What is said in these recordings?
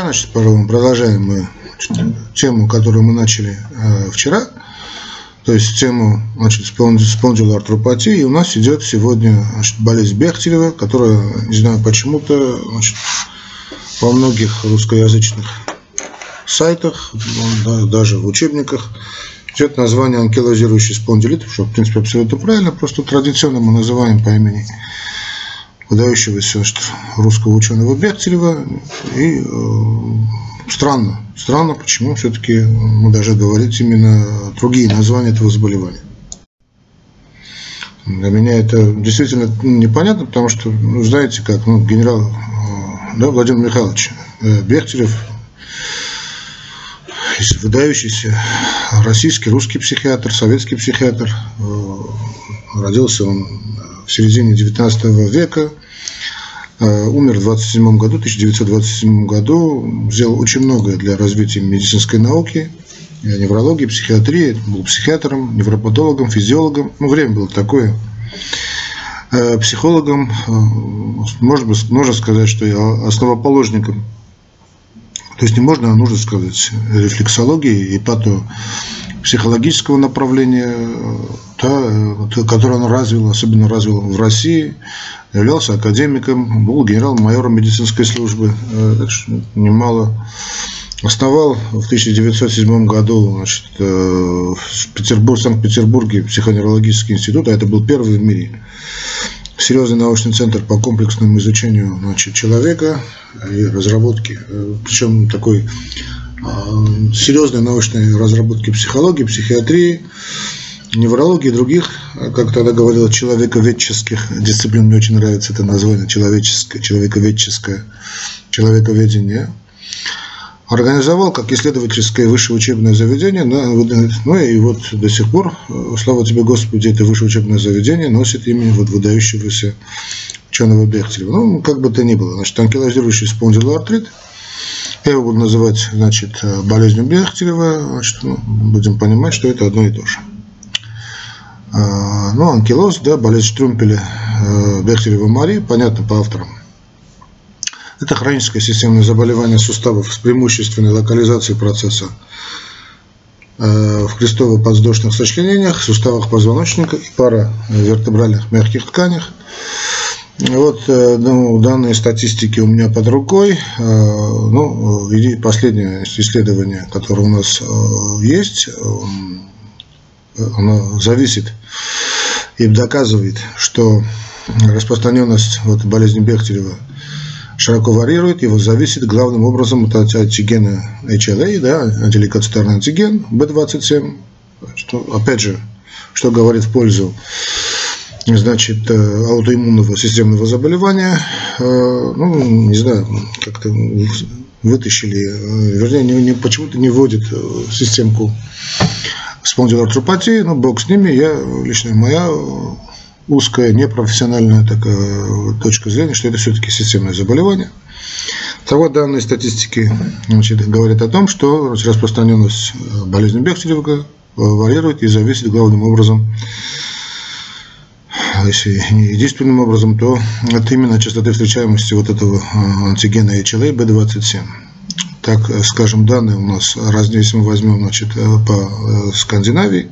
Значит, продолжаем мы тему, которую мы начали э, вчера, то есть тему значит, спондилар артропатии. И у нас идет сегодня значит, болезнь Бехтерева, которая, не знаю почему-то, значит, во многих русскоязычных сайтах, ну, даже в учебниках, идет название анкилозирующий спондилит, что, в принципе, абсолютно правильно, просто традиционно мы называем по имени выдающегося русского ученого Бехтерева. И э, странно, странно, почему все-таки мы даже говорить именно другие названия этого заболевания. Для меня это действительно непонятно, потому что, ну, знаете, как ну, генерал э, да, Владимир Михайлович э, Бехтерев, выдающийся российский, русский психиатр, советский психиатр. Э, родился он в середине 19 века, э, умер в 27 году, 1927 году, сделал очень многое для развития медицинской науки, э, неврологии, психиатрии, был психиатром, невропатологом, физиологом, ну, время было такое, психологом, может быть, можно сказать, что я основоположником то есть не можно, а нужно сказать, рефлексологии и психологического направления, да, которое он развил, особенно развил в России, являлся академиком, был генерал-майором медицинской службы, э, немало основал. В 1907 году значит, э, в Петербург, Санкт-Петербурге психоневрологический институт, а это был первый в мире серьезный научный центр по комплексному изучению значит, человека и разработке, э, причем такой а, серьезной научной разработки психологии, психиатрии, неврологии и других, как тогда говорил, человековедческих дисциплин. Мне очень нравится это название, человеческое, человековедческое, человековедение – организовал как исследовательское высшее учебное заведение, ну и вот до сих пор, э, слава тебе Господи, это высшее учебное заведение носит имя вот выдающегося ученого Бехтерева. Ну, как бы то ни было, значит, анкилозирующий спондилоартрит, я его буду называть, значит, э, болезнью Бехтерева, значит, ну, будем понимать, что это одно и то же. А, ну, анкилоз, да, болезнь Штрумпеля, э, Бехтерева Марии, понятно по авторам – это хроническое системное заболевание суставов с преимущественной локализацией процесса э, в крестово-подвздошных сочленениях, суставах позвоночника и пара вертебральных мягких тканях. Вот э, ну, данные статистики у меня под рукой. Э, ну, последнее исследование, которое у нас есть, оно зависит и доказывает, что распространенность вот, болезни Бехтерева – широко варьирует, его зависит главным образом от антигена HLA, да, антилейкоцитарный антиген B27, что, опять же, что говорит в пользу значит, э, аутоиммунного системного заболевания, э, ну, не знаю, как-то вытащили, э, вернее, не, не, почему-то не вводит системку спондилоартропатии, но бог с ними, я, лично моя узкая, непрофессиональная такая точка зрения, что это все-таки системное заболевание. Того данные статистики значит, говорят о том, что распространенность э, болезни Бехтерева э, варьирует и зависит главным образом, если не единственным образом, то от именно частоты встречаемости вот этого э, антигена HLA B27. Так, скажем, данные у нас разные, если мы возьмем значит, по Скандинавии,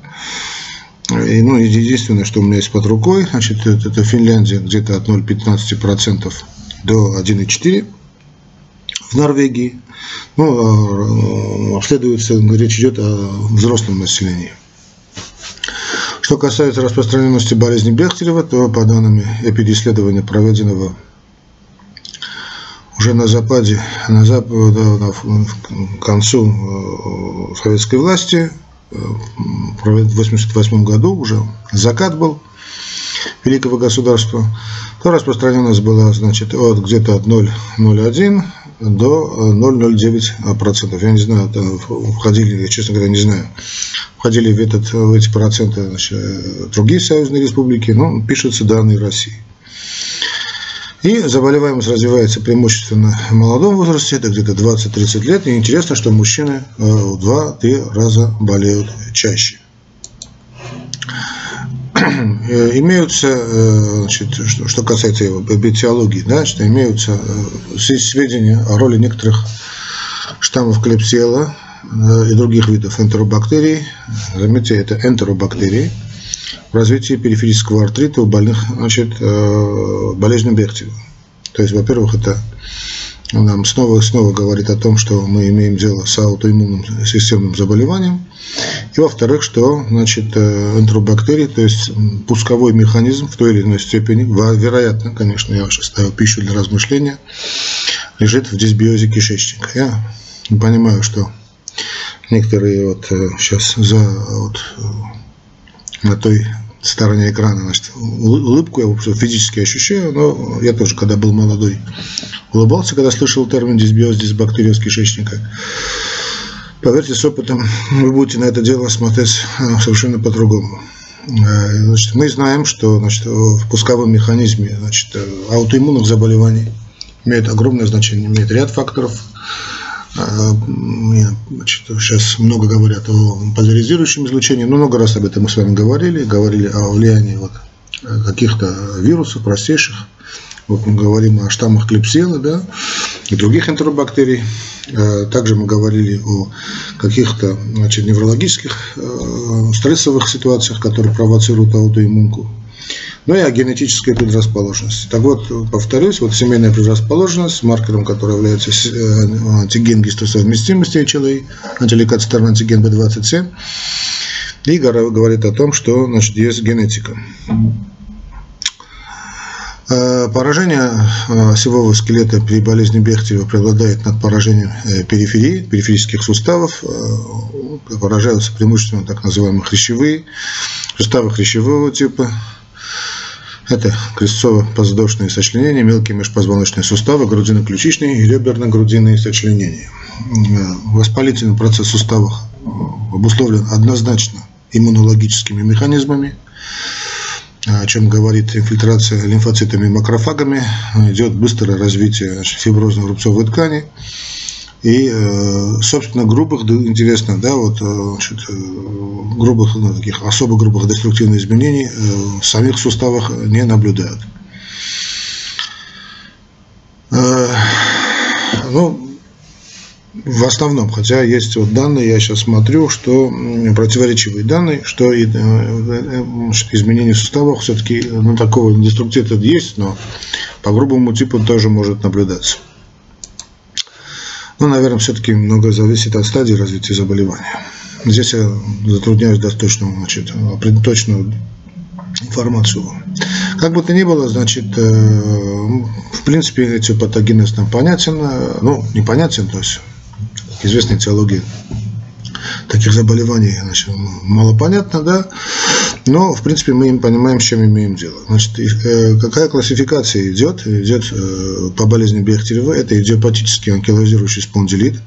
и, ну, единственное, что у меня есть под рукой, значит, это, Финляндия где-то от 0,15% до 1,4% в Норвегии. Ну, а, обследуется, речь идет о взрослом населении. Что касается распространенности болезни Бехтерева, то по данным эпидисследования, проведенного уже на Западе, на, Зап... на, к концу э, советской власти, в 1988 году уже закат был великого государства, то распространенность была значит, от где-то от 0,01 до 0,09%. Я не знаю, там входили, я, честно говоря, не знаю, входили в, этот, в эти проценты значит, другие союзные республики, но пишутся данные России. И заболеваемость развивается преимущественно в молодом возрасте, это где-то 20-30 лет. И интересно, что мужчины э, в 2-3 раза болеют чаще. Э, имеются, э, значит, что, касается его биотеологии, да, что имеются сведения о роли некоторых штаммов клепсиела и других видов энтеробактерий, заметьте, это энтеробактерии, в развитии периферического артрита у больных значит, болезнью Бехтева. То есть, во-первых, это нам снова и снова говорит о том, что мы имеем дело с аутоиммунным системным заболеванием. И во-вторых, что значит, э, энтеробактерии, то есть пусковой механизм в той или иной степени, вероятно, конечно, я сейчас ставил пищу для размышления, лежит в дисбиозе кишечника. Я понимаю, что некоторые вот сейчас э, за вот, э, на той стороне экрана, значит, улыбку я физически ощущаю, но я тоже, когда был молодой, улыбался, когда слышал термин дисбиоз, дисбактериоз кишечника. Поверьте, с опытом вы будете на это дело смотреть э, совершенно по-другому. Э, значит, мы знаем, что значит, в пусковом механизме значит, э, аутоиммунных заболеваний имеет огромное значение, имеет ряд факторов. Значит, сейчас много говорят о поляризирующем излучении, но много раз об этом мы с вами говорили, говорили о влиянии вот каких-то вирусов простейших, вот мы говорим о штаммах клепсиела, да, и других энтеробактерий. Э, также мы говорили о каких-то значит, неврологических э, стрессовых ситуациях, которые провоцируют аутоиммунку. Ну и о генетической предрасположенности. Так вот, повторюсь, вот семейная предрасположенность, маркером который является э, антиген гистосовместимости HLA, антилейкоцитарный антиген B27, и говорит о том, что значит, есть генетика. Э, поражение э, осевого скелета при болезни Бехтерева преобладает над поражением периферии, периферических суставов. Поражаются преимущественно так называемые хрящевые, суставы хрящевого типа. Это крестцово-подвздошные сочленения, мелкие межпозвоночные суставы, грудино-ключичные и реберно-грудинные сочленения. Воспалительный процесс в суставах обусловлен однозначно иммунологическими механизмами – о чем говорит инфильтрация лимфоцитами и макрофагами, идет быстрое развитие фиброзной рубцовой ткани. И, э, собственно, грубых, интересно, да, вот, э, значит, э, грубых, ну, таких особо грубых деструктивных изменений в самих суставах не наблюдают. Ну, в основном, хотя есть вот данные, я сейчас смотрю, что противоречивые данные, что и, э, изменение суставов все-таки ну, такого деструктива есть, но по грубому типу тоже может наблюдаться. Ну, наверное, все-таки много зависит от стадии развития заболевания. Здесь я затрудняюсь дать точную, значит, точную информацию. Как бы то ни было, значит, э, в принципе, эти патогенез нам понятен, ну, непонятен, то есть известной теологии таких заболеваний значит, мало понятно, да, но, в принципе, мы им понимаем, с чем имеем дело. Значит, э, какая классификация идет? Идет э, по болезни Бехтерева, это идиопатический анкилозирующий спондилит.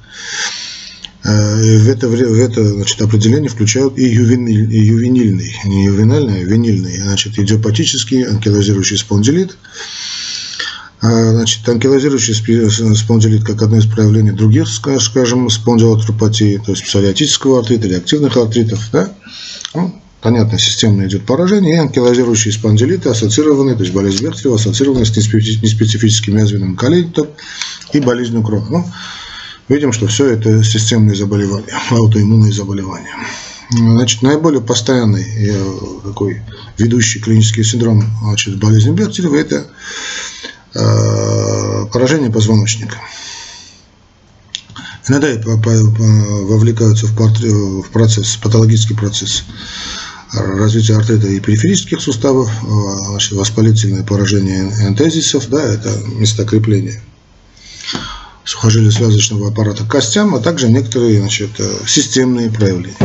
Э, в это, в это значит, определение включают и, ювениль, и ювенильный, не ювенальный, а винильный, значит, идиопатический анкилозирующий спондилит – а, значит, анкилозирующий спондилит как одно из проявлений других, скажем, спондилотропатии, то есть псориатического артрита, реактивных артритов, да? Понятно, системно идет поражение, и анкилозирующие спондилиты ассоциированы, то есть болезнь Бехтерева ассоциированы с неспецифическим язвенным колитом и болезнью Крона. Ну, видим, что все это системные заболевания, аутоиммунные заболевания. Значит, наиболее постоянный э, такой ведущий клинический синдром значит, болезни Бехтерева – это Э, поражение позвоночника. Иногда вовлекаются в процесс, патологический процесс развития артрита и периферических суставов, э, значит, воспалительное поражение энтезисов, да, это места крепления сухожилия связочного аппарата к костям, а также некоторые значит, э, системные проявления.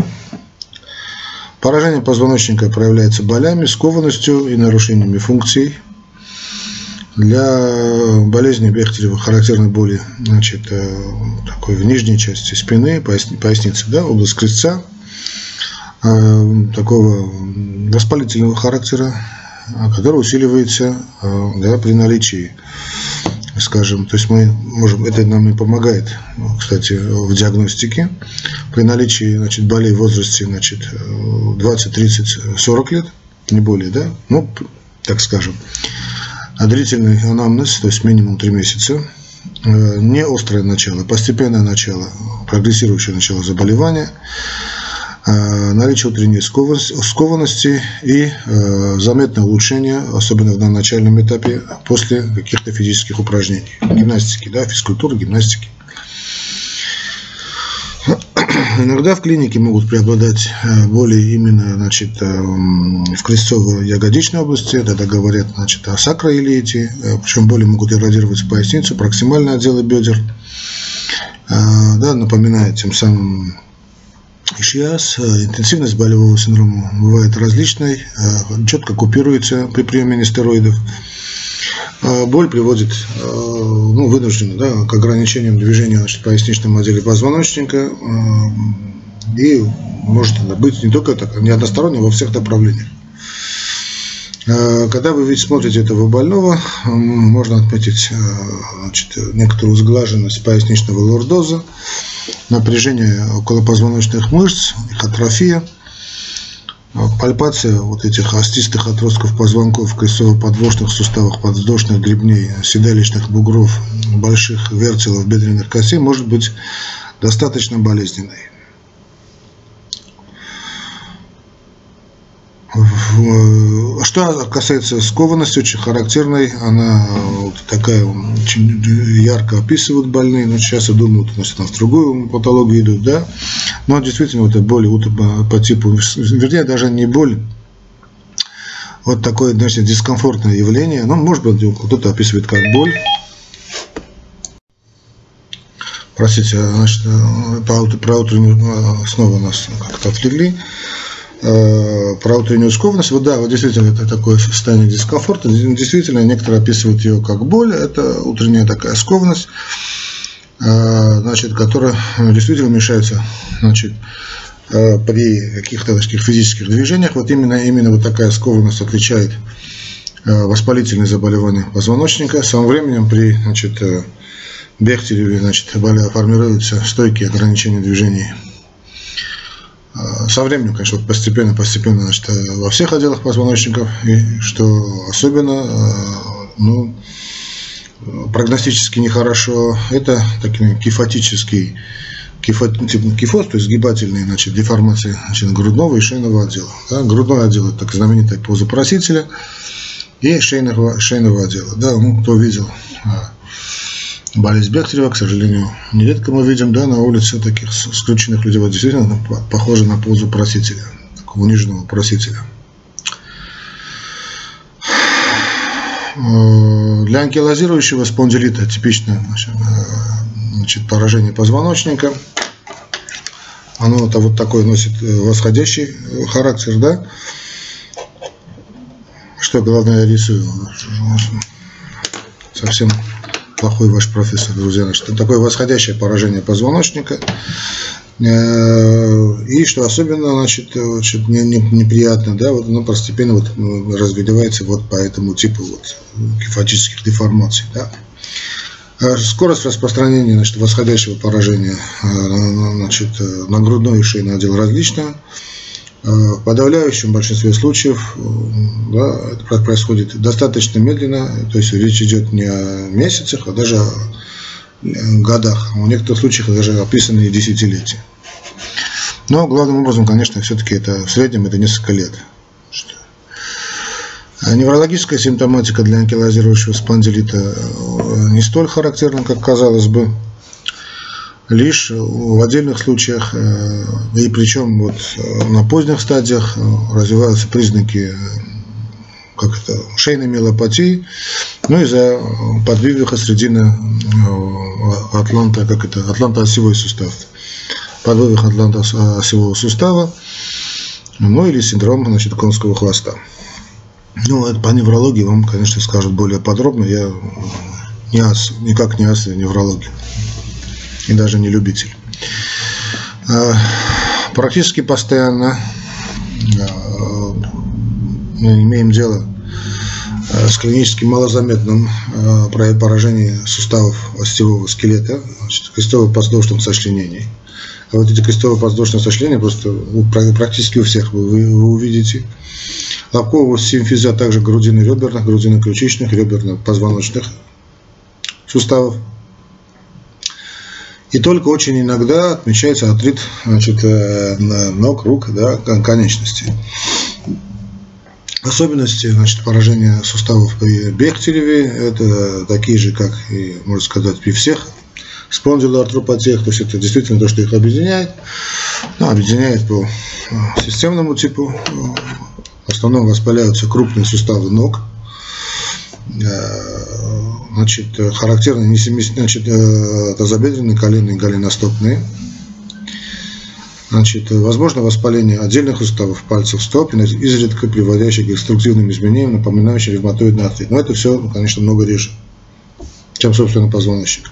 Поражение позвоночника проявляется болями, скованностью и нарушениями функций для болезни Бехтерева характерны боли значит, э, такой в нижней части спины, поясницы, да, область крестца, такого воспалительного характера, который усиливается э, да, при наличии, скажем, то есть мы можем, это нам и помогает, кстати, в диагностике, при наличии значит, болей в возрасте значит, 20, 30, 40 лет, не более, да, ну, так скажем, а длительный анамнез, то есть минимум 3 месяца, не острое начало, постепенное начало, прогрессирующее начало заболевания, наличие утренней скованности и заметное улучшение, особенно на начальном этапе, после каких-то физических упражнений, гимнастики, да, физкультуры, гимнастики. Иногда в клинике могут преобладать э, боли именно значит, э, в крестцово-ягодичной области, тогда говорят значит, о сакроилите, э, причем боли могут эродировать в поясницу, проксимальные отделы бедер. Да, напоминает тем самым Сейчас интенсивность болевого синдрома бывает различной, четко купируется при приеме нестероидов. А, боль приводит ну, вынужденно да, к ограничениям движения значит, поясничном отделе позвоночника и может это быть не только так, не односторонне, а во всех направлениях. Когда вы ведь смотрите этого больного, можно отметить значит, некоторую сглаженность поясничного лордоза, напряжение околопозвоночных мышц, их атрофия – Пальпация вот этих остистых отростков позвонков, крестцово-подвздошных суставах, подвздошных гребней, седалищных бугров, больших вертелов бедренных костей может быть достаточно болезненной. Что касается скованности, очень характерной, она вот такая, очень ярко описывают больные, но сейчас я думаю, вот, значит, в другую патологию идут, да, но действительно вот это боли по типу, вернее, даже не боль, вот такое, значит, дискомфортное явление, ну, может быть, кто-то описывает как боль, простите, значит, про, про утреннюю, снова нас как-то отвлекли, Э, про утреннюю скованность. Вот да, вот действительно это такое состояние дискомфорта. Действительно, некоторые описывают ее как боль. Это утренняя такая скованность, э, значит, которая действительно мешается значит, э, при каких-то таких физических движениях. Вот именно, именно вот такая скованность отличает воспалительные заболевания позвоночника. Со временем при значит, Бехтереве значит, формируются стойкие ограничения движений со временем, конечно, постепенно, постепенно, значит, э, во всех отделах позвоночников, и что особенно, э, ну, прогностически нехорошо, это такие кифотический кифот, типа, кифоз, то есть сгибательные значит, деформации значит, грудного и шейного отдела. Да? Грудной отдел – это так знаменитая поза просителя, и шейного, шейного отдела. Да, ну, кто видел а, болезнь Бехтерева, к сожалению, нередко мы видим да, на улице таких скрученных людей. Вот действительно похоже на позу просителя, такого униженного просителя. Э, для анкилозирующего спондилита типично значит, э, значит, поражение позвоночника. Оно это вот такой носит э, восходящий характер, да. Что главное я рисую? Совсем плохой ваш профессор, друзья. Значит, такое восходящее поражение позвоночника. Э, и что особенно значит, значит, не, не, неприятно, да, вот оно постепенно вот ну, развивается вот по этому типу вот кефатических деформаций. Да. Э, скорость распространения значит, восходящего поражения э, значит, на грудной и шейный отдел различная. В подавляющем большинстве случаев да, это происходит достаточно медленно, то есть речь идет не о месяцах, а даже о годах, а в некоторых случаях даже описаны десятилетия. Но главным образом, конечно, все-таки это в среднем это несколько лет. Неврологическая симптоматика для анкилозирующего спондилита э, не столь характерна, как казалось бы лишь в отдельных случаях, э, и причем вот э, на поздних стадиях э, развиваются признаки как это, шейной миелопатии, ну и за подвижных средины атланта, как это, атланто-осевой сустав, подвывих атланто-осевого сустава, ну или синдром значит, конского хвоста. Ну, это по неврологии вам, конечно, скажут более подробно. Я не ас, никак не ас неврологии и даже не любитель. А, практически постоянно а, мы имеем дело а, с клинически малозаметным поражением суставов остевого скелета, крестово-подвздошных сочленений. А вот эти крестово-подвздошные сочленения просто практически у всех вы, вы увидите. Лобкового симфиза, также грудины реберных, грудины ключичных, реберно-позвоночных суставов И только очень иногда отмечается артрит значит, э, ног, рук, да, конечностей. Особенности значит, поражения суставов при Бехтереве – это такие же, как и, можно сказать, при всех спондилоартропатиях, то есть это действительно то, что их объединяет. Ну, объединяет по э, системному типу. В основном воспаляются крупные суставы ног. Э, значит, характерны несеместные, значит, тазобедренные, коленные, голеностопные – Значит, возможно воспаление отдельных уставов пальцев стоп, изредка приводящее к экструктивным изменениям, напоминающим ревматоидный артрит. Но это все, конечно, много реже, чем, собственно, позвоночник.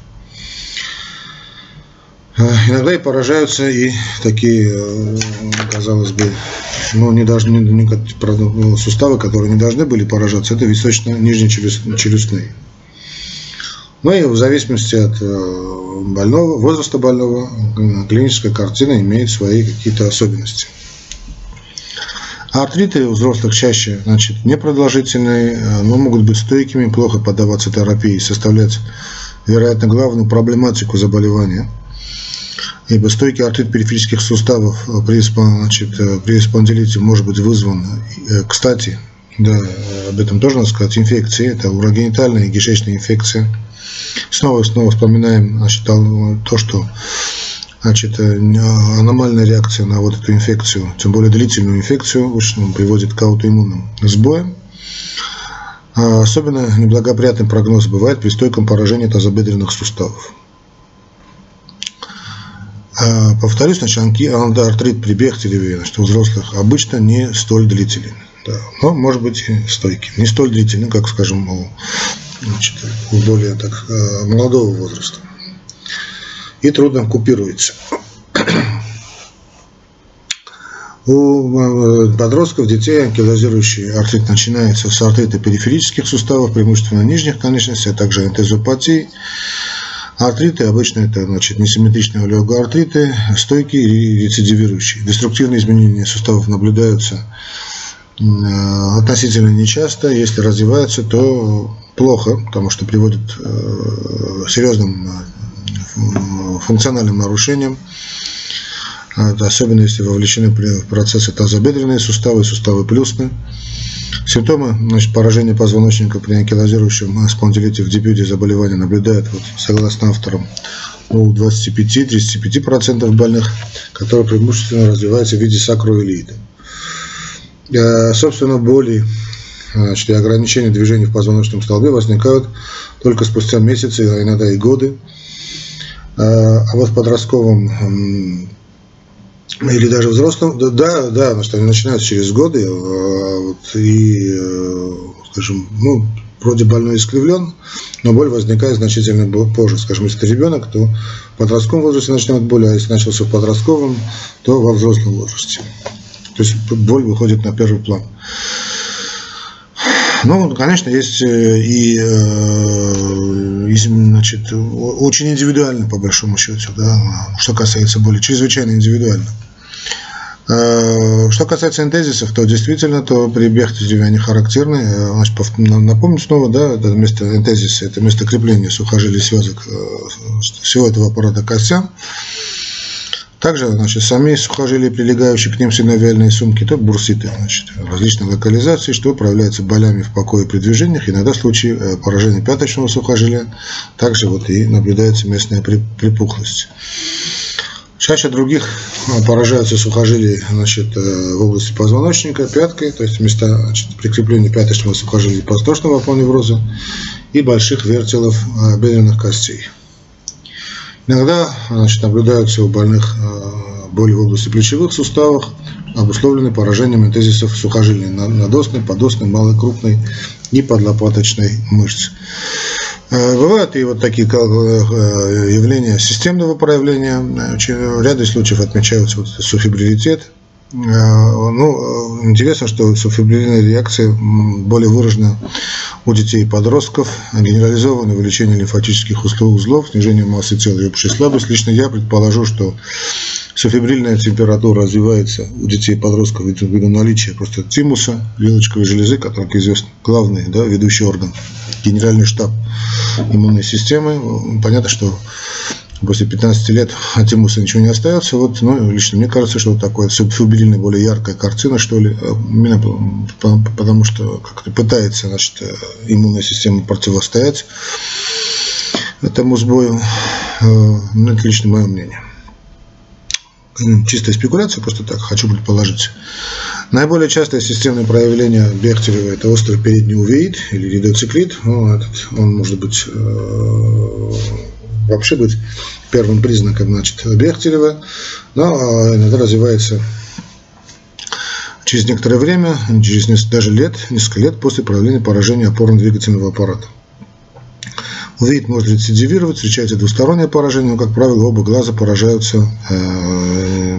Э, иногда и поражаются и такие, э, казалось бы, ну, не должны, не, ну, суставы, которые не должны были поражаться, это височно-нижние челюстные. Ну и в зависимости от э, больного, возраста больного, клиническая картина имеет свои какие-то особенности. артриты у взрослых чаще значит, непродолжительные, но могут быть стойкими, плохо поддаваться терапии, составлять, вероятно, главную проблематику заболевания. Ибо стойкий артрит периферических суставов э, при, значит, при спондилите может быть вызван, кстати, да, об этом тоже надо сказать, инфекции, это урогенитальная и кишечная инфекция – Снова и снова вспоминаем значит, то, что значит, э, аномальная реакция на вот эту инфекцию, тем более длительную инфекцию, очень приводит к аутоиммунным сбоям. А особенно неблагоприятный прогноз бывает при стойком поражении тазобедренных суставов. А, повторюсь, значит, артрит при Бехтереве значит, у взрослых обычно не столь длительный, да, но может быть стойкий. Не столь длительный, как, скажем, у значит, более так, э, молодого возраста. И трудно купируется. У э, подростков, детей анкилозирующий артрит начинается с артрита периферических суставов, преимущественно нижних конечностей, а также энтезопатии. Артриты обычно это значит, несимметричные олеоартриты, стойкие и рецидивирующие. Деструктивные изменения суставов наблюдаются э, относительно нечасто. Если развиваются, то плохо, потому что приводит к э, серьезным э, функциональным нарушениям, особенно если вовлечены в процессы тазобедренные суставы, суставы плюсны. Симптомы значит, поражения позвоночника при анкилозирующем спондилите в дебюте заболевания наблюдают, вот, согласно авторам, у 25-35% больных, которые преимущественно развиваются в виде сакроилиида. Э, собственно, боли значит, и ограничения движения в позвоночном столбе возникают только спустя месяцы, иногда и годы. А, а вот в подростковом или даже взрослом, да, да, значит, они начинаются через годы, а, вот, и, э, скажем, ну, вроде больной искривлен, но боль возникает значительно позже. Скажем, если это ребенок, то в подростковом возрасте начнет боль, а если начался в подростковом, то во взрослом возрасте. То есть боль выходит на первый план. Ну, конечно, есть э, и, э, значит, очень индивидуально, по большому счету, да, что касается боли, чрезвычайно индивидуально. Э, что касается энтезисов, то действительно, то при Бехтереве они характерны. Значит, напомню снова, да, это место энтезиса, это место крепления сухожилий связок всего этого аппарата костям. Также значит, сами сухожилия, прилегающие к ним синовиальные сумки, это бурситы значит, различной локализации, что управляется болями в покое при движениях. Иногда в случае э, поражения пяточного сухожилия также вот и наблюдается местная припухлость. Чаще других э, поражаются сухожилия значит, э, в области позвоночника, пяткой, то есть места значит, прикрепления пяточного сухожилия подвздошного апоневроза и больших вертелов бедренных костей. Иногда значит, наблюдаются у больных э, боли в области плечевых суставов, обусловлены поражением энтезисов сухожилий надосной, подосной, малой, крупной и подлопаточной мышц. Э, бывают и вот такие э, явления системного проявления. В ряде случаев отмечаются вот суфибрилитет, Э, ну, интересно, что субфибрилярная реакция более выражена у детей и подростков, генерализованное увеличение лимфатических узлов, снижение массы тела и общая слабость. Лично я предположу, что субфибрильная температура развивается у детей и подростков ввиду наличия просто тимуса, вилочковой железы, который, как известно, главный да, ведущий орган, генеральный штаб иммунной системы. Понятно, что после 15 лет от Тимуса ничего не остается. Вот, ну, лично мне кажется, что такое субфибрильная, более яркая картина, что ли, э, именно потому что как-то пытается, значит, э, иммунная система противостоять этому сбою. Э, ну, это лично мое мнение. Чистая спекуляция, просто так, хочу предположить. Наиболее частое системное проявление Бехтерева – это острый передний увеид или ридоциклит. Ну, он может быть вообще быть первым признаком значит, Бехтерева, но а, иногда развивается через некоторое время, через даже лет, несколько лет после проявления поражения опорно-двигательного аппарата. Увидеть может рецидивировать, встречается двустороннее поражение, но, как правило, оба глаза поражаются э,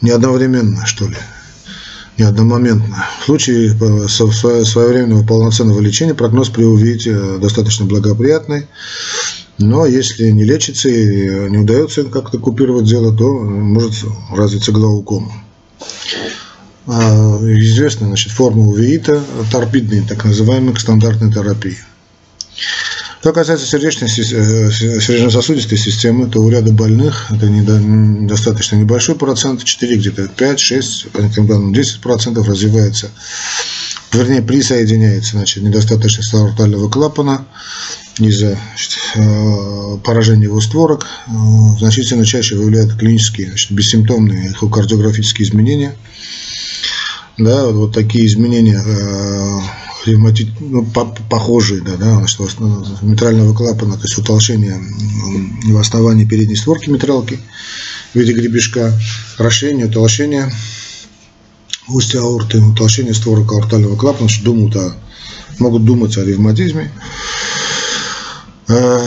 не одновременно, что ли не одномоментно. В случае э, своевременного полноценного лечения прогноз при увидите э, достаточно благоприятный. Но если не лечится и не удается как-то купировать дело, то может развиться глаукома. А, известна значит, форма увеита, торпидной, так называемой стандартной терапии. Что касается э, сердечно-сосудистой системы, то у ряда больных это достаточно небольшой процент, 4, где-то 5, 6, по некоторым данным 10 процентов развивается, вернее присоединяется значит, недостаточность аортального клапана из-за э, поражения его створок, э, значительно чаще выявляют клинические, значит, бессимптомные эхокардиографические изменения. Да, вот такие изменения ревматит, ну, похожие, да, да, что митрального клапана, то есть утолщение в основании передней створки митралки в виде гребешка, расширение, утолщение устья аорты, утолщение створок аортального клапана, что думают о, могут думать о ревматизме. Э,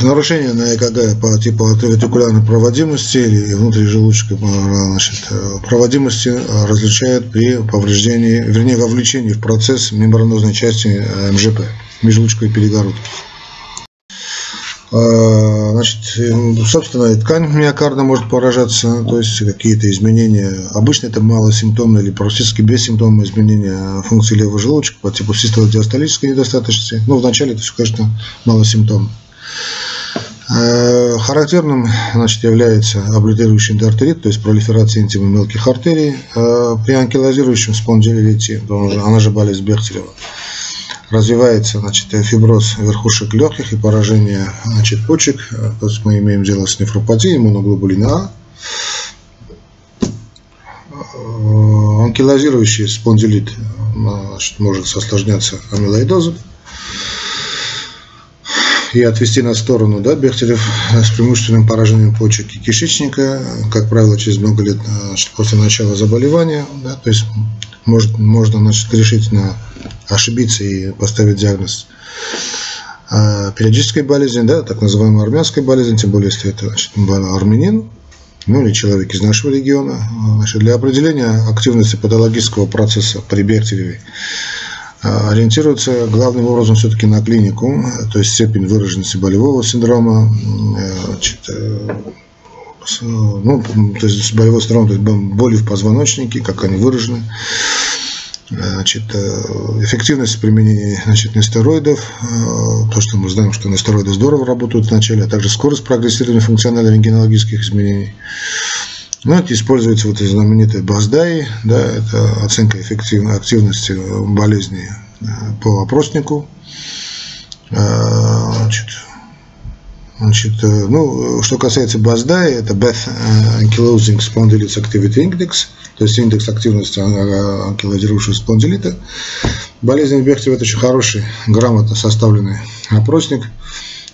нарушение на ЭКГ по типу ретикулярной проводимости или внутрижелудочной э, э, проводимости различают при повреждении, вернее, вовлечении в процесс мембранозной части МЖП, межлучковой перегородки. Значит, собственно, ткань миокарда может поражаться, то есть какие-то изменения. Обычно это малосимптомные или практически бессимптомные изменения функции левого желудочка по типу систолодиастолической недостаточности. Но вначале это все, конечно, малосимптомно. Э, характерным значит, является облитерирующий эндоартерит, то есть пролиферация интима мелких артерий. Э, при анкилозирующем спондилите, она же болезнь Бехтерева, развивается значит, фиброз верхушек легких и поражение значит, почек. Э, то есть мы имеем дело с нефропатией иммуноглобулина А. Анкилозирующий спондилит значит, может осложняться амилоидозом и отвести на сторону да, Бехтерев с преимущественным поражением почек и кишечника, как правило, через много лет значит, после начала заболевания. Да, то есть может, можно значит, решительно ошибиться и поставить диагноз а периодической болезни, да, так называемая армянская болезнь, тем более, если это значит, армянин, ну или человек из нашего региона. Значит, для определения активности патологического процесса при Бехтереве ориентируется главным образом все-таки на клинику, то есть степень выраженности болевого синдрома, э, значит, э, ну, то есть болевой синдром, то есть боли в позвоночнике, как они выражены, значит, э, эффективность применения значит, нестероидов, то, что мы знаем, что нестероиды здорово работают вначале, а также скорость прогрессирования функционально-рентгенологических изменений. Ну, используется вот эти знаменитые БАСДАИ, да, это оценка эффективной активности болезни э, по опроснику. Э, значит, значит, э, ну, что касается БАСДАИ, это Beth Ankylosing Spondylitis Activity Index, то есть индекс активности анкилозирующего спондилита. Болезнь Бехтева – это очень хороший, грамотно составленный опросник –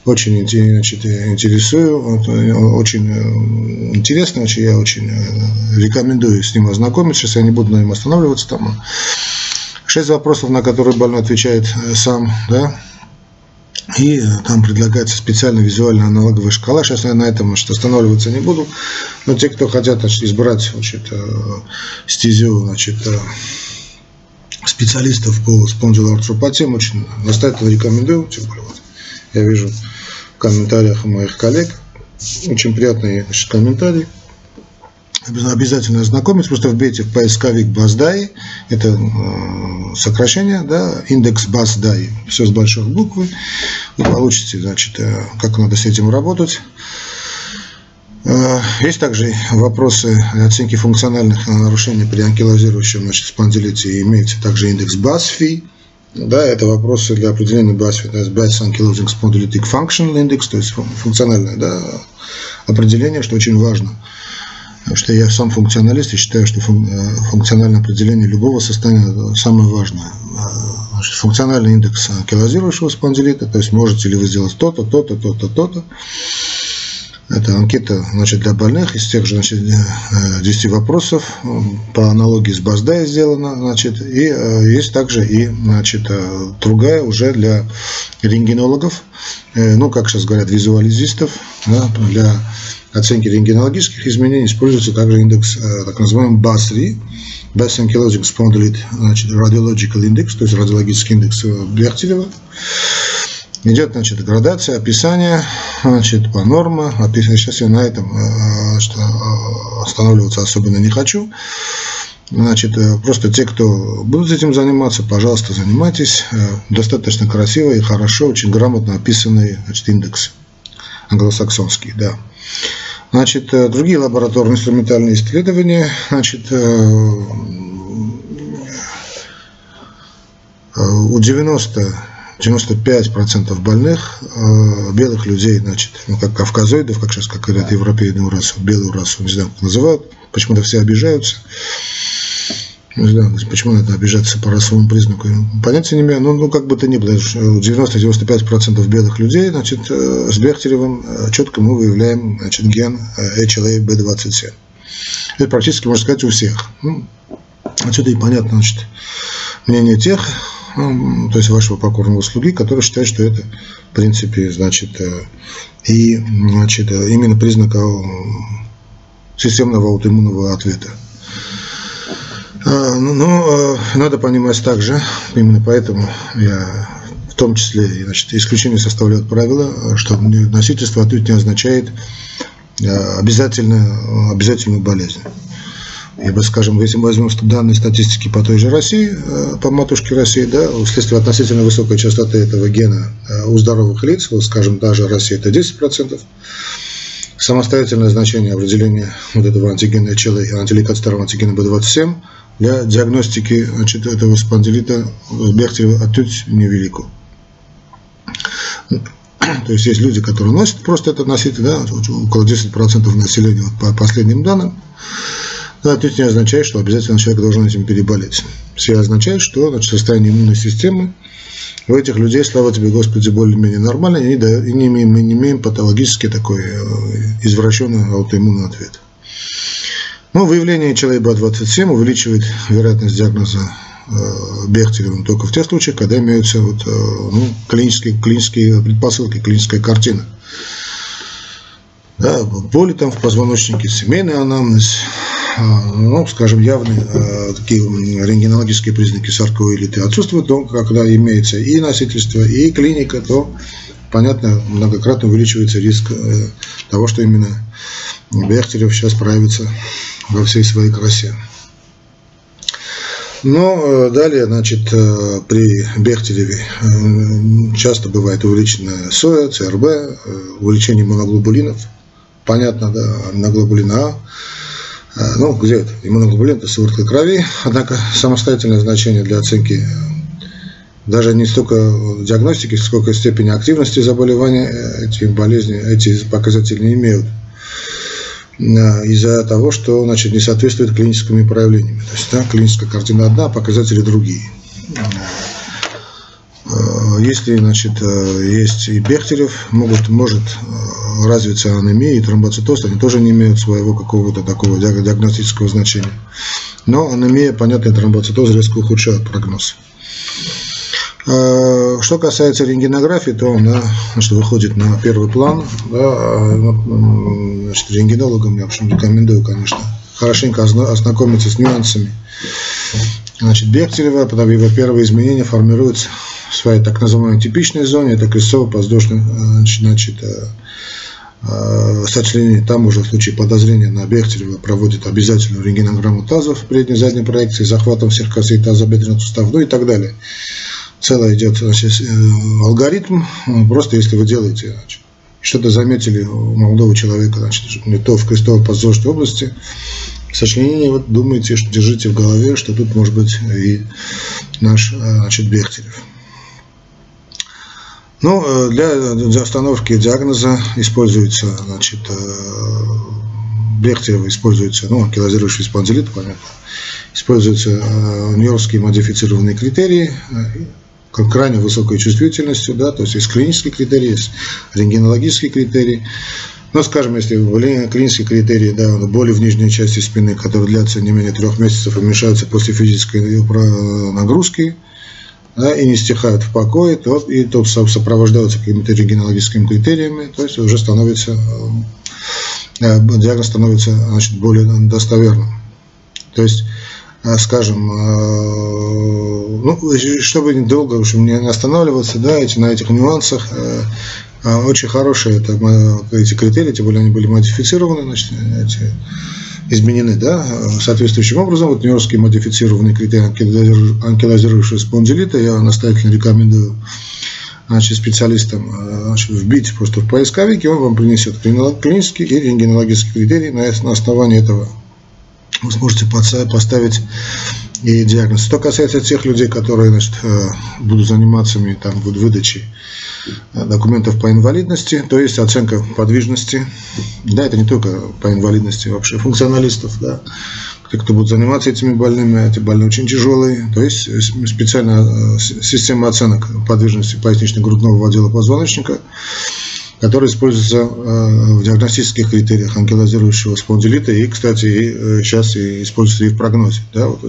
очень значит, интересую, э, очень э, интересно, очень, я очень э, рекомендую с ним ознакомиться, сейчас я не буду на нем останавливаться там. Шесть вопросов, на которые больной отвечает сам, да, и там предлагается специальная визуальная аналоговая шкала. Сейчас я на этом значит, останавливаться не буду. Но те, кто хотят значит, избрать значит, стезю значит, специалистов по спондилоартропатиям, очень настоятельно рекомендую. Тем более, вот, я вижу комментариях моих коллег. Очень приятный значит, комментарий. обязательно ознакомиться, просто вбейте в поисковик BASDAI, это э, сокращение, да, индекс BASDAI, все с большой буквы, вы получите, значит, э, как надо с этим работать. Э, есть также вопросы оценки функциональных нарушений при анкилозирующем значит, спондилите, имеется также индекс BASFI, да, это вопросы для определения есть Base Ankylosing Spondylitic Functional Index, то есть функциональное да, определение, что очень важно – что я сам функционалист и считаю, что э, функциональное определение любого состояния самое важное. Э, значит, функциональный индекс анкилозирующего спондилита, то есть можете ли вы сделать то-то, то-то, то-то, то-то. Это анкета значит, для больных из тех же значит, 10 э, вопросов по аналогии с Баздай сделана. Значит, и есть также и значит, другая уже для рентгенологов, ну, как сейчас говорят, визуализистов, да, для оценки рентгенологических изменений используется также индекс, э, так называемый BASRI, Best Ankylosing Spondylit значит, Radiological Index, то есть радиологический индекс э, Бехтерева. Идет значит, градация, описание значит, по нормам. Сейчас я на этом э, что, останавливаться особенно не хочу. Значит, просто те, кто будут этим заниматься, пожалуйста, занимайтесь. Достаточно красиво и хорошо, очень грамотно описанные значит, индексы англосаксонские, да. Значит, э, другие лабораторные инструментальные исследования, значит, э, э, у 90 95% больных белых людей, значит, ну, как кавказоидов, как сейчас как говорят, европейную расу, белую расу, не знаю, как называют, почему-то все обижаются. Не знаю, почему надо обижаться по расовому признаку. Понятия не имею, но ну, как бы то ни было, 90-95% белых людей, значит, э, с Бехтеревым э, четко мы выявляем значит, ген HLA-B27. Это практически, можно сказать, у всех. Ну, отсюда и понятно, значит, мнение тех, ну, то есть вашего покорного слуги, которые считают, что это, в принципе, значит, э, и, значит, именно признак системного аутоиммунного ответа. А, ну, но а, надо понимать также, именно поэтому я в том числе значит, исключение составляют правила, что носительство отнюдь не означает обязательно, обязательную болезнь. Бы, скажем, если мы возьмем данные статистики по той же России, по матушке России, да, вследствие относительно высокой частоты этого гена у здоровых лиц, вот, скажем, даже Россия это 10%, самостоятельное значение определения вот этого антигена HLA и антиликат старого антигена B27 для диагностики значит, этого спондилита Бехтерева отнюдь невелико. То есть есть люди, которые носят просто этот носитель, да, около 10% населения вот по последним данным. Но отнюдь не означает, что обязательно человек должен этим переболеть. Все означает, что значит, состояние иммунной системы у этих людей, слава тебе, Господи, более-менее нормально, и не имеем, мы не имеем патологический такой э, извращенный аутоиммунный ответ. Ну, выявление человека 27 увеличивает вероятность диагноза э, Бехтеревым только в тех случаях, когда имеются вот, э, ну, клинические, клинические предпосылки, клиническая картина. Да, боли там в позвоночнике, семейный анамнез, ну, скажем, явные э, такие рентгенологические признаки саркоилиты отсутствуют, то когда имеется и носительство, и клиника, то, понятно, многократно увеличивается риск того, что именно Бехтерев сейчас проявится во всей своей красе. Но э, далее, значит, э, при Бехтереве э, часто бывает увеличенная соя, ЦРБ, увеличение моноглобулинов. Понятно, да, иммуноглобулина А. Ну, где это? Иммуноглобулин – это сыворотка крови, однако самостоятельное значение для оценки даже не столько диагностики, сколько степени активности заболевания эти болезни, эти показатели не имеют. Э, из-за того, что значит, не соответствует клиническими проявлениями. То есть да, клиническая картина одна, а показатели другие. Э, если значит, э, есть и Бехтерев, могут, может развиться анемия и тромбоцитоз, они тоже не имеют своего какого-то такого диагностического значения. Но анемия, понятно, и тромбоцитоз резко ухудшают прогноз. Э, что касается рентгенографии, то она значит, выходит на первый план. Да, а, значит, рентгенологам я в общем, рекомендую, конечно, хорошенько ознакомиться с нюансами. Значит, Бехтерева, потом его первые изменения формируются в своей так называемой типичной зоне, это крестцово-воздушной значит, э, сочленений. Там уже в случае подозрения на Бехтерева проводит обязательную рентгенограмму тазов в предней задней проекции, захватом всех костей тазобедренных суставов, ну и так далее. Целый идет значит, алгоритм. Просто если вы делаете значит, что-то заметили у молодого человека, значит, не то в крестово-подвздошной области, сочленение, вот думайте, что держите в голове, что тут может быть и наш значит, Бехтерев. Ну, э, для, для установки диагноза используется, значит, э, Бехтерева используется, ну, анкилозирующий спондилит, понятно, используются э, нью-йоркские модифицированные критерии, крайне высокой чувствительностью, да, то есть есть клинические критерии, есть рентгенологические критерии. Но, скажем, если клинические критерии, да, боли в нижней части спины, которые длятся не менее трех месяцев и уменьшаются после физической нагрузки, да, и не стихают в покое, то, и то сопровождаются какими-то регенологическими критериями, то есть уже становится, э, диагноз становится значит, более достоверным. То есть, э, скажем, э, ну, чтобы недолго уж не останавливаться да, эти, на этих нюансах, очень хорошие это, эти критерии, тем более они были модифицированы, значит, эти изменены да, соответствующим образом. Вот нью-йоркский модифицированный критерий анкилозирующего спондилита я настоятельно рекомендую значит, специалистам значит, вбить просто в поисковик, и он вам принесет клинический и рентгенологический критерий. На основании этого вы сможете поставить и диагноз. Что касается тех людей, которые значит, э, будут заниматься там, выдачей Э, документов по инвалидности, то есть оценка подвижности. Да, это не только по инвалидности, вообще функционалистов, да, те, кто будет заниматься этими больными, эти больные очень тяжелые, то есть э, специальная система оценок подвижности пояснично-грудного отдела позвоночника, которая используется в диагностических критериях анкилозирующего спондилита и, кстати, и сейчас и используется и в прогнозе. Да, вот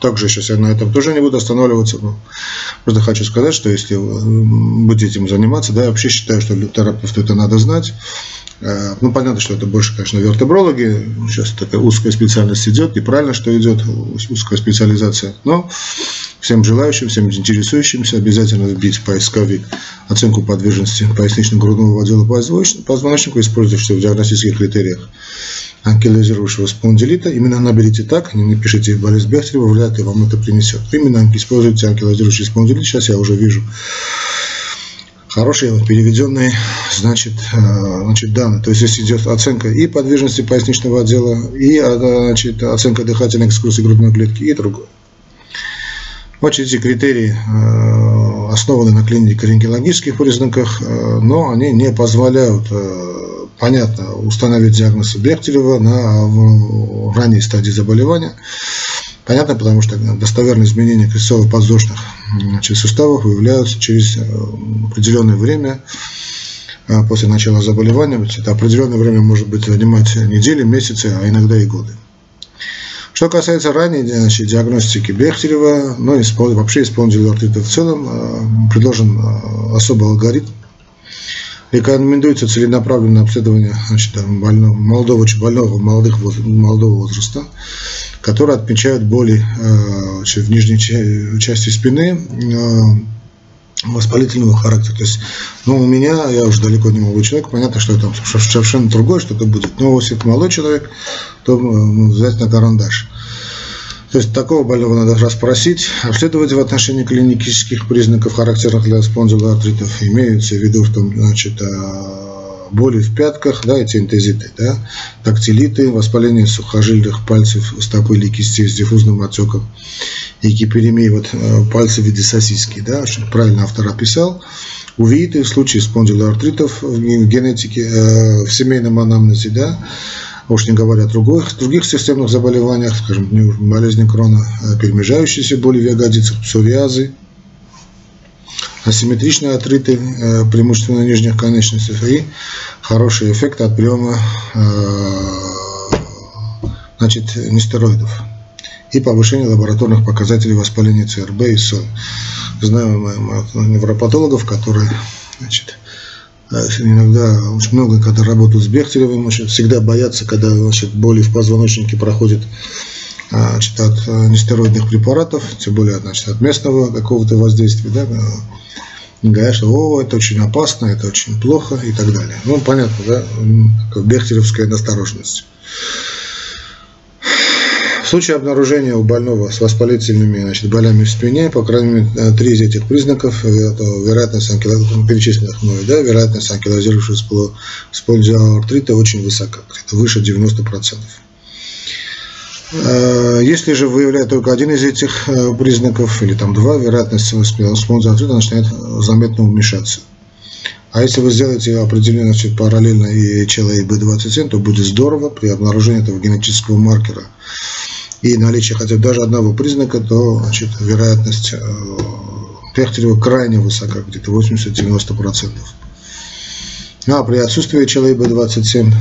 также сейчас я на этом тоже не буду останавливаться. Но просто хочу сказать, что если будете этим заниматься, да, я вообще считаю, что терапевту это надо знать. Э, ну, понятно, что это больше, конечно, вертебрологи. Сейчас такая узкая специальность идет, и правильно, что идет узкая специализация. Но всем желающим, всем интересующимся обязательно вбить поисковик оценку подвижности пояснично-грудного отдела позвоночника, используя в диагностических критериях анкилозирующего спондилита. Именно наберите так, не напишите болезнь Бехтерева, вряд ли вам это принесет. Именно используйте анкилозирующий спондилит. Сейчас я уже вижу хорошие переведенные значит, э, значит, данные. То есть здесь идет оценка и подвижности поясничного отдела, и э, значит, оценка дыхательной экскурсии грудной клетки и другое. Вот эти критерии э, основаны на клинико-рентгенологических признаках, но они не позволяют понятно, установить диагноз Бехтерева на ранней стадии заболевания. Понятно, потому что достоверные изменения крестцово-подвздошных суставов выявляются через э, определенное время э, после начала заболевания. Это определенное время может быть занимать недели, месяцы, а иногда и годы. Что касается ранней значит, диагностики Бехтерева, ну и вообще исполнителя артрита в целом, э, предложен особый алгоритм, Рекомендуется целенаправленное обследование значит, больного, молодого, больного молодых, молодого возраста, которые отмечают боли э, в нижней части спины э, воспалительного характера. То есть, ну, у меня, я уже далеко не молодой человек, понятно, что это совершенно другое что-то будет. Но если это молодой человек, то ну, взять на карандаш. То есть такого больного надо расспросить, обследовать в отношении клинических признаков, характерных для спондилоартритов. Имеются в виду, в том, значит, а, боли в пятках, да, эти интезиты, да, тактилиты, воспаление сухожильных пальцев стопы или кистей с диффузным отеком и гиперемия вот, а, пальцев в виде сосиски, да, чтобы правильно автор описал. Увидите в случае спондилоартритов в генетике, э, в семейном анамнезе, да, уж не говоря о других, других системных заболеваниях, скажем, болезни крона, э, перемежающиеся боли в ягодицах, псориазы, асимметричные отриты, э, преимущественно нижних конечностей и хороший эффект от приема э, значит, нестероидов и повышение лабораторных показателей воспаления ЦРБ и СОЛ. Знаю невропатологов, которые значит, иногда очень много, когда работают с Бехтеревым, очень всегда боятся, когда значит, боли в позвоночнике проходят значит, от нестероидных препаратов, тем более значит, от местного какого-то воздействия. Да, говорят, что о, это очень опасно, это очень плохо и так далее. Ну, понятно, да, бехтеревская настороженность. В случае обнаружения у больного с воспалительными значит, болями в спине, по крайней мере, э, три из этих признаков, э, вероятность анкилозированных, перечисленных мной, да, вероятность анкилозировавшего спондилоартрита очень высока, это выше 90%. Э, если же выявляет только один из этих признаков, или там два, вероятность спондилоартрита начинает заметно уменьшаться. А если вы сделаете определение значит, параллельно и ЧЛА и B27, то будет здорово при обнаружении этого генетического маркера и наличие хотя бы даже одного признака, то значит, вероятность э, Пехтерева крайне высока, где-то 80-90%. Ну, а при отсутствии ЧЛБ-27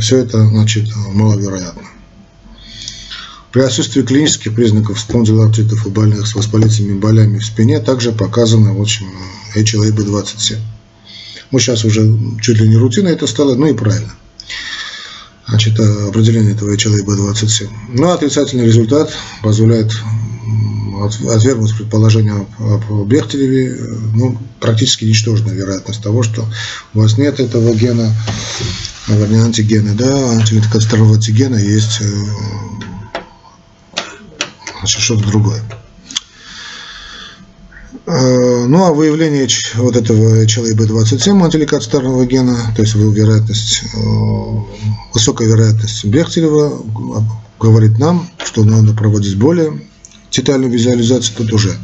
все это значит, маловероятно. При отсутствии клинических признаков спондилоартритов у больных с воспалительными болями в спине также показано очень HLA-B27. Мы сейчас уже чуть ли не рутина это стало, ну и правильно значит, определение этого HLA-B27. Но отрицательный результат позволяет отвергнуть предположение о Бехтереве, ну, практически ничтожная вероятность того, что у вас нет этого гена, вернее, антигена, да, антивитокастерного антигена есть э, значит, что-то другое. Э, ну а выявление вот этого HLA-B27 антиликоцитарного гена, то есть вероятность, э, высокая вероятность Бехтерева говорит нам, что надо проводить более детальную визуализацию тут уже.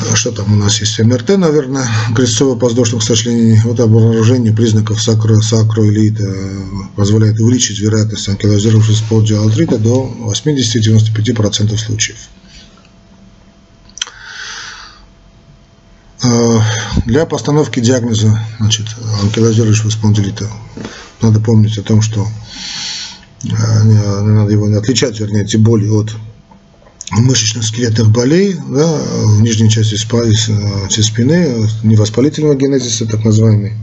Э, что там у нас есть? МРТ, наверное, крестцово-воздушных сочленений. Вот обнаружение признаков сакро, сакроэлита позволяет увеличить вероятность анкилозировавшегося полдиалтрита до 80-95% случаев. Для постановки диагноза значит, анкилозирующего спондилита надо помнить о том, что э, надо его отличать, вернее, эти боли от мышечных скелетных болей да, в нижней части э, спины, невоспалительного генезиса, так называемый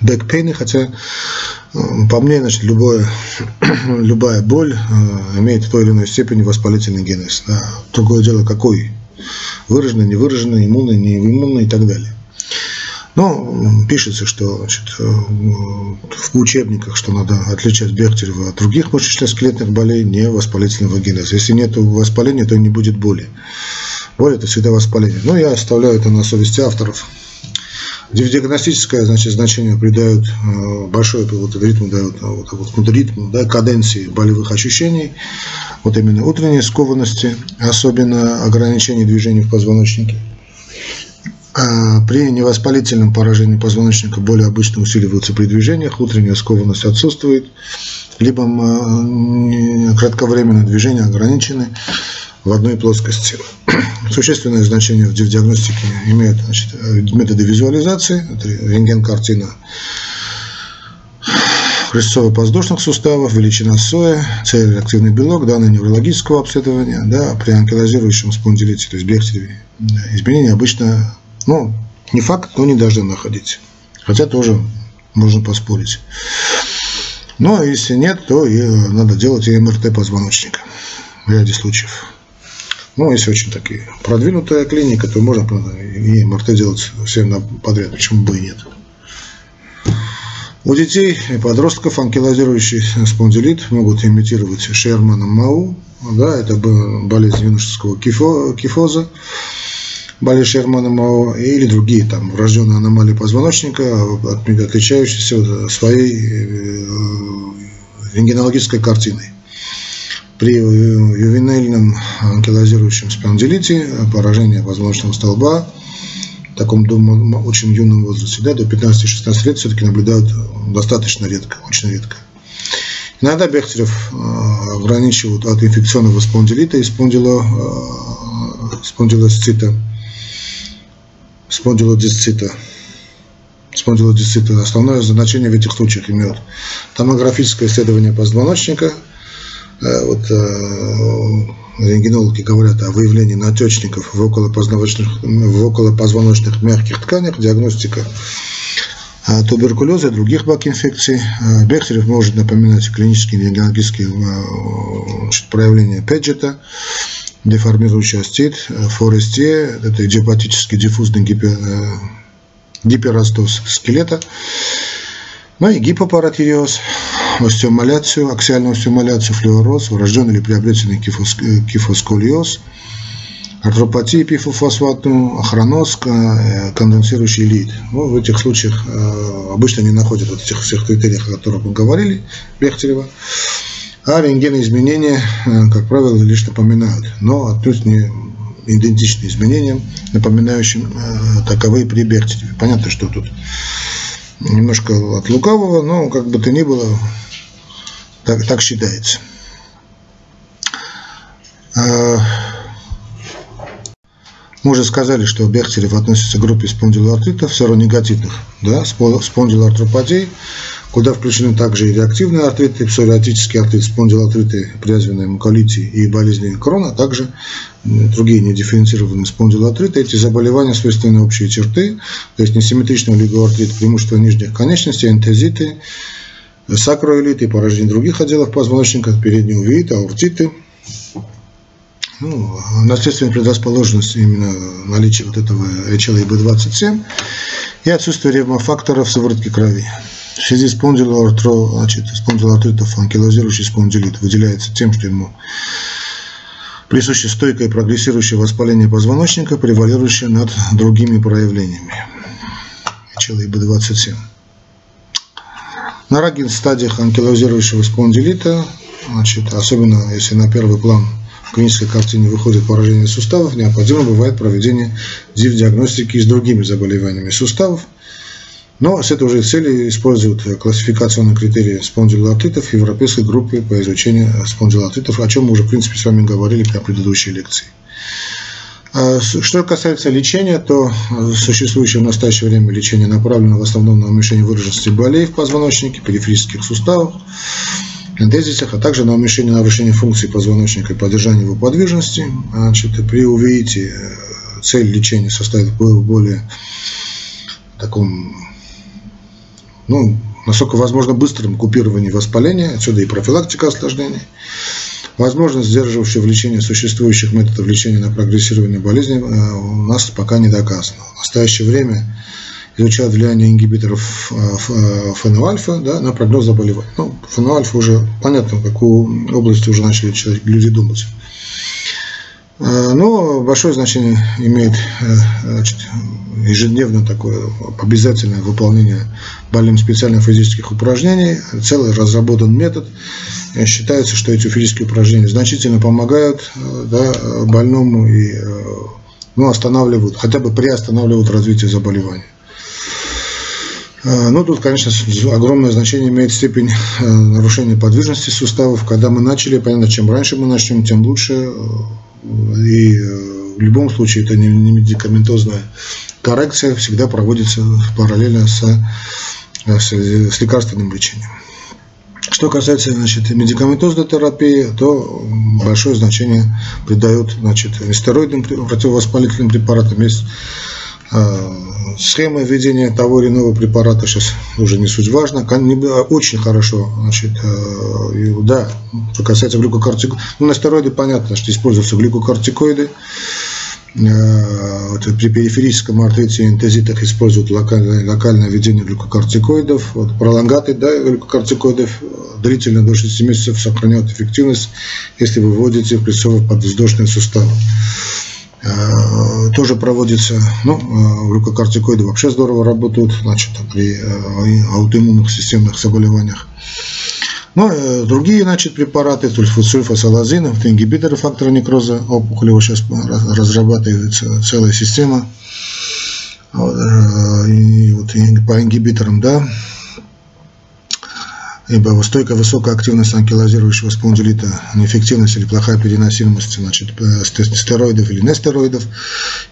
бэкпейны, хотя по мне, значит, любое, любая боль имеет в той или иной степени воспалительный генез. Да. Другое дело, какой выраженные, невыраженные, иммунные, неиммунные и так далее. Но пишется, что значит, э, в учебниках, что надо отличать Бехтерева от других мышечно-скелетных болей, не воспалительного генеза. Если нет воспаления, то не будет боли. Боль – это всегда воспаление. Но я оставляю это на совести авторов. Диагностическое значит, значение придают э, большой вот, ритм, дают вот, вот, ритм, да, каденции болевых ощущений, вот именно утренней скованности, особенно ограничение движений в позвоночнике. А при невоспалительном поражении позвоночника боли обычно усиливаются при движениях, утренняя скованность отсутствует, либо кратковременные движения ограничены в одной плоскости. Существенное значение в диагностике имеют значит, методы визуализации, рентген-картина крестцово-воздушных суставов, величина соя, цель активный белок, данные неврологического обследования, да, при анкилозирующем спондилите, то есть бехтереве, да, изменения обычно, ну, не факт, но не должны находиться. Хотя тоже можно поспорить. Но если нет, то и надо делать и МРТ позвоночника в ряде случаев. Ну, если очень такие продвинутая клиника, то можно и МРТ делать всем подряд, почему бы и нет. У детей и подростков анкилозирующий спондилит могут имитировать Шермана Мау, да, это болезнь юношеского кифо, кифоза, болезнь Шермана Мау или другие там врожденные аномалии позвоночника, отличающиеся своей э, рентгенологической картиной. При ювенильном анкилозирующем спондилите поражение позвоночного столба в таком очень юном возрасте, да, до 15-16 лет все-таки наблюдают достаточно редко, очень редко. Иногда Бехтерев э, ограничивают от инфекционного спондилита и спондило, э, спондилосцита, спондилодисцита. Спондилодисцита. Основное значение в этих случаях имеют томографическое исследование позвоночника, э, вот рентгенологи говорят о выявлении натечников в околопозвоночных, в околопозвоночных мягких тканях, диагностика а, туберкулеза и других бак-инфекций. А, Бехтерев может напоминать клинические рентгенологические проявления Педжета. деформирующий астит, форесте, это идиопатический диффузный гипер, гиперостоз скелета, ну и гипопаратиреоз, остеомаляцию, аксиальную остеомаляцию, флюороз, врожденный или приобретенный кифос, кифосколиоз, артропатия пифофосфатную, охроноз, конденсирующий лид. Ну, в этих случаях э, обычно не находят вот этих всех критериев, о которых мы говорили, Бехтерева. А рентгены изменения, э, как правило, лишь напоминают, но отнюдь не идентичны изменениям, напоминающим э, таковые при Бехтереве. Понятно, что тут немножко от лукавого, но как бы то ни было, так, так считается. А, мы уже сказали, что Бехтерев относится к группе спондилоартритов серонегативных, да, спондилоартропатий, куда включены также и реактивные артриты, псориатические артриты, спондилоартриты при язвенной муколите и болезни крона, а также другие недифференцированные спондилоартриты. Эти заболевания свойственны общие черты, то есть несимметричный олигоартрит, преимущество нижних конечностей, энтезиты, сакроэлиты, порождение других отделов позвоночника, переднего увеита, аортиты. Ну, наследственная предрасположенность именно наличие вот этого HLA-B27 и отсутствие ревмофакторов в сыворотке крови. Связи спондилоартро, значит, спондилоартритов анкилозирующий спондилит выделяется тем, что ему присуще стойкое прогрессирующее воспаление позвоночника, превалирующее над другими проявлениями. Начало ИБ-27. На ранних стадиях анкилозирующего спондилита, значит, особенно если на первый план в клинической картине выходит поражение суставов, необходимо бывает проведение ЗИВ-диагностики с другими заболеваниями суставов, но с этой уже целью используют классификационные критерии спондилоартитов европейской группе по изучению спондилоартитов, о чем мы уже, в принципе, с вами говорили при предыдущей лекции. А что касается лечения, то существующее в настоящее время лечение направлено в основном на уменьшение выраженности болей в позвоночнике, периферических суставах, энтезисах, а также на уменьшение нарушения функции позвоночника и поддержание его подвижности. Значит, при увидите цель лечения состоит в более таком ну, насколько возможно, быстрым купированием воспаления, отсюда и профилактика осложнений, возможность сдерживающего влечения существующих методов лечения на прогрессирование болезни э, у нас пока не доказано. В настоящее время изучают влияние ингибиторов э, ФНО-альфа да, на прогноз заболеваний. Ну, ФНО-альфа уже понятно, в какую область уже начали люди думать. Э, но большое значение имеет значит, ежедневно такое обязательное выполнение больным специальных физических упражнений, целый разработан метод. Считается, что эти физические упражнения значительно помогают э, да, больному и э, ну, останавливают, хотя бы приостанавливают развитие заболевания. Э, ну, тут, конечно, огромное значение имеет степень нарушения подвижности суставов. Когда мы начали, понятно, чем раньше мы начнем, тем лучше. И в любом случае это не медикаментозная коррекция всегда проводится параллельно с, с, с лекарственным лечением. Что касается значит, медикаментозной терапии, то большое значение придают значит, стероидным противовоспалительным препаратам. Есть э, схема введения того или иного препарата, сейчас уже не суть важно, очень хорошо, значит, э, да, что касается глюкокортикоидов, ну, на стероиды понятно, что используются глюкокортикоиды, Э, при периферическом артрите и энтезитах используют локальное, локальное введение глюкокортикоидов. Вот, пролонгаты да, глюкокортикоидов длительно до 6 месяцев сохраняют эффективность, если вы вводите в плечово-подвздошные суставы. Э, тоже проводится, ну, э, глюкокортикоиды вообще здорово работают, значит, при аутоиммунных системных заболеваниях. Ну, э, другие, значит, препараты, сульфасалазин, это ингибиторы фактора некроза опухоли, вот сейчас разрабатывается целая система. Э, и вот по ингибиторам, да, ибо стойкая высокая активность анкилозирующего спондилита, неэффективность или плохая переносимость значит, э, стероидов или нестероидов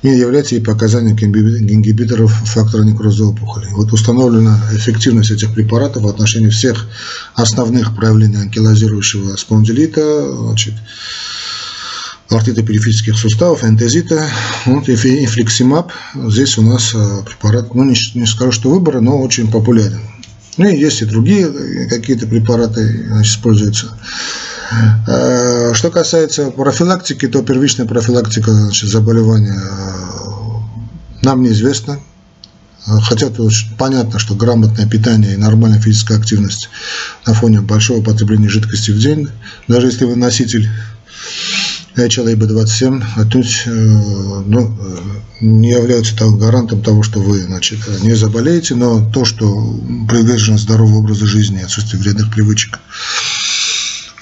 не является и показанием ингибиторов фактора некроза опухоли. Вот установлена эффективность этих препаратов в отношении всех основных проявлений анкилозирующего спондилита, значит, артрита периферических суставов, энтезита, вот, и флексимаб. Здесь у нас э, препарат, ну не, не скажу, что выбора, но очень популярен. Ну и есть и другие какие-то препараты значит, используются. Э, что касается профилактики, то первичная профилактика значит, заболевания э, нам неизвестна. Хотя понятно, что грамотное питание и нормальная физическая активность на фоне большого потребления жидкости в день, даже если вы носитель HLA-B27 отнюдь э, ну, не являются так гарантом того, что вы значит, не заболеете, но то, что приверженность здорового образа жизни, отсутствие вредных привычек,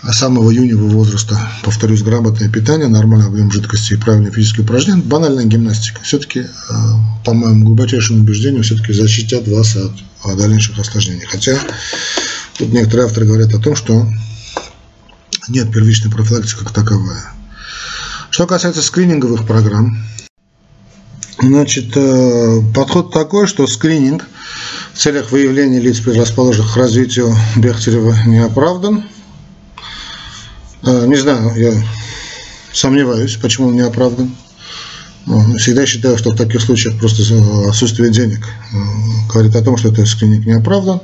а самого юного возраста, повторюсь, грамотное питание, нормальный объем жидкости и правильные физические упражнения, банальная гимнастика, все-таки, э, по моему глубочайшему убеждению, все-таки защитят вас от дальнейших осложнений. Хотя тут некоторые авторы говорят о том, что нет первичной профилактики как таковая. Что касается скрининговых программ, значит, э, подход такой, что скрининг в целях выявления лиц, предрасположенных к развитию Бехтерева, не оправдан – Э, не знаю, я сомневаюсь, почему он не оправдан. Всегда считаю, что в таких случаях просто отсутствие денег э, говорит о том, что этот скрининг не оправдан.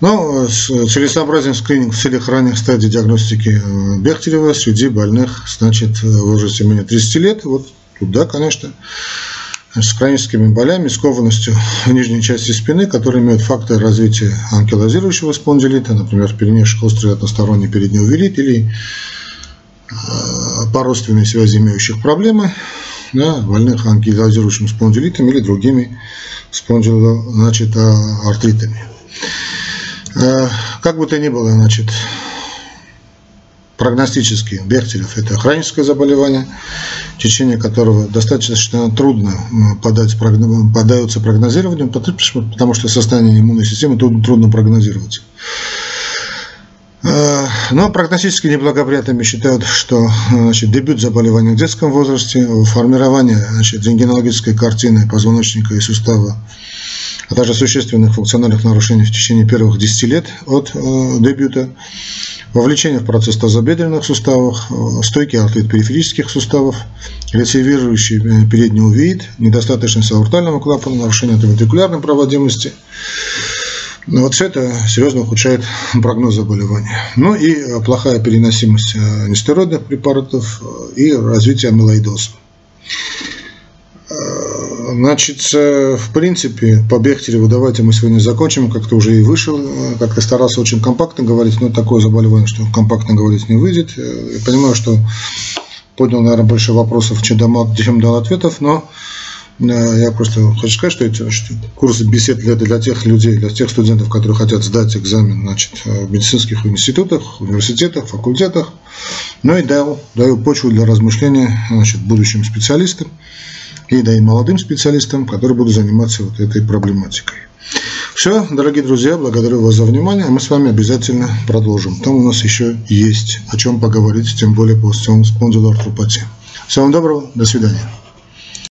Но целесообразен скрининг в целях ранних стадий диагностики э, Бехтерева среди больных, значит, в возрасте менее 30 лет. Вот туда, конечно, с хроническими болями, скованностью в нижней части спины, которые имеют факторы развития анкилозирующего спондилита, например, перенесших острый односторонний передний увелит или э, по родственной связи имеющих проблемы, да, больных анкилозирующим спондилитом или другими спондило, значит, артритами. Э, как бы то ни было, значит, прогностически Бехтерев – это хроническое заболевание, течение которого достаточно трудно подать, подается прогнозированию, потому что состояние иммунной системы трудно, трудно прогнозировать. Э, но прогностически неблагоприятными считают, что значит, дебют заболевания в детском возрасте, формирование значит, рентгенологической картины позвоночника и сустава, а также существенных функциональных нарушений в течение первых 10 лет от э, дебюта, вовлечение в процесс тазобедренных суставов, э, стойкий артрит периферических суставов, рецидивирующий э, передний увеид, недостаточность аортального клапана, нарушение вентрикулярной проводимости. Ну, вот все это серьезно ухудшает прогноз заболевания. Ну и плохая переносимость нестероидных препаратов и развитие амилоидоза. Значит, в принципе, по Бехтереву давайте мы сегодня закончим. Как-то уже и вышел, как-то старался очень компактно говорить, но такое заболевание, что компактно говорить не выйдет. Я понимаю, что поднял, наверное, больше вопросов, чем дал ответов, но э, я просто хочу сказать, что эти что курсы бесед для, для тех людей, для тех студентов, которые хотят сдать экзамен значит, в медицинских институтах, университетах, факультетах. Ну и дал, даю почву для размышления значит, будущим специалистам и да и молодым специалистам, которые будут заниматься вот этой проблематикой. Все, дорогие друзья, благодарю вас за внимание. Мы с вами обязательно продолжим. Там у нас еще есть о чем поговорить, тем более по спондилоартропатии. Всего вам доброго, до свидания.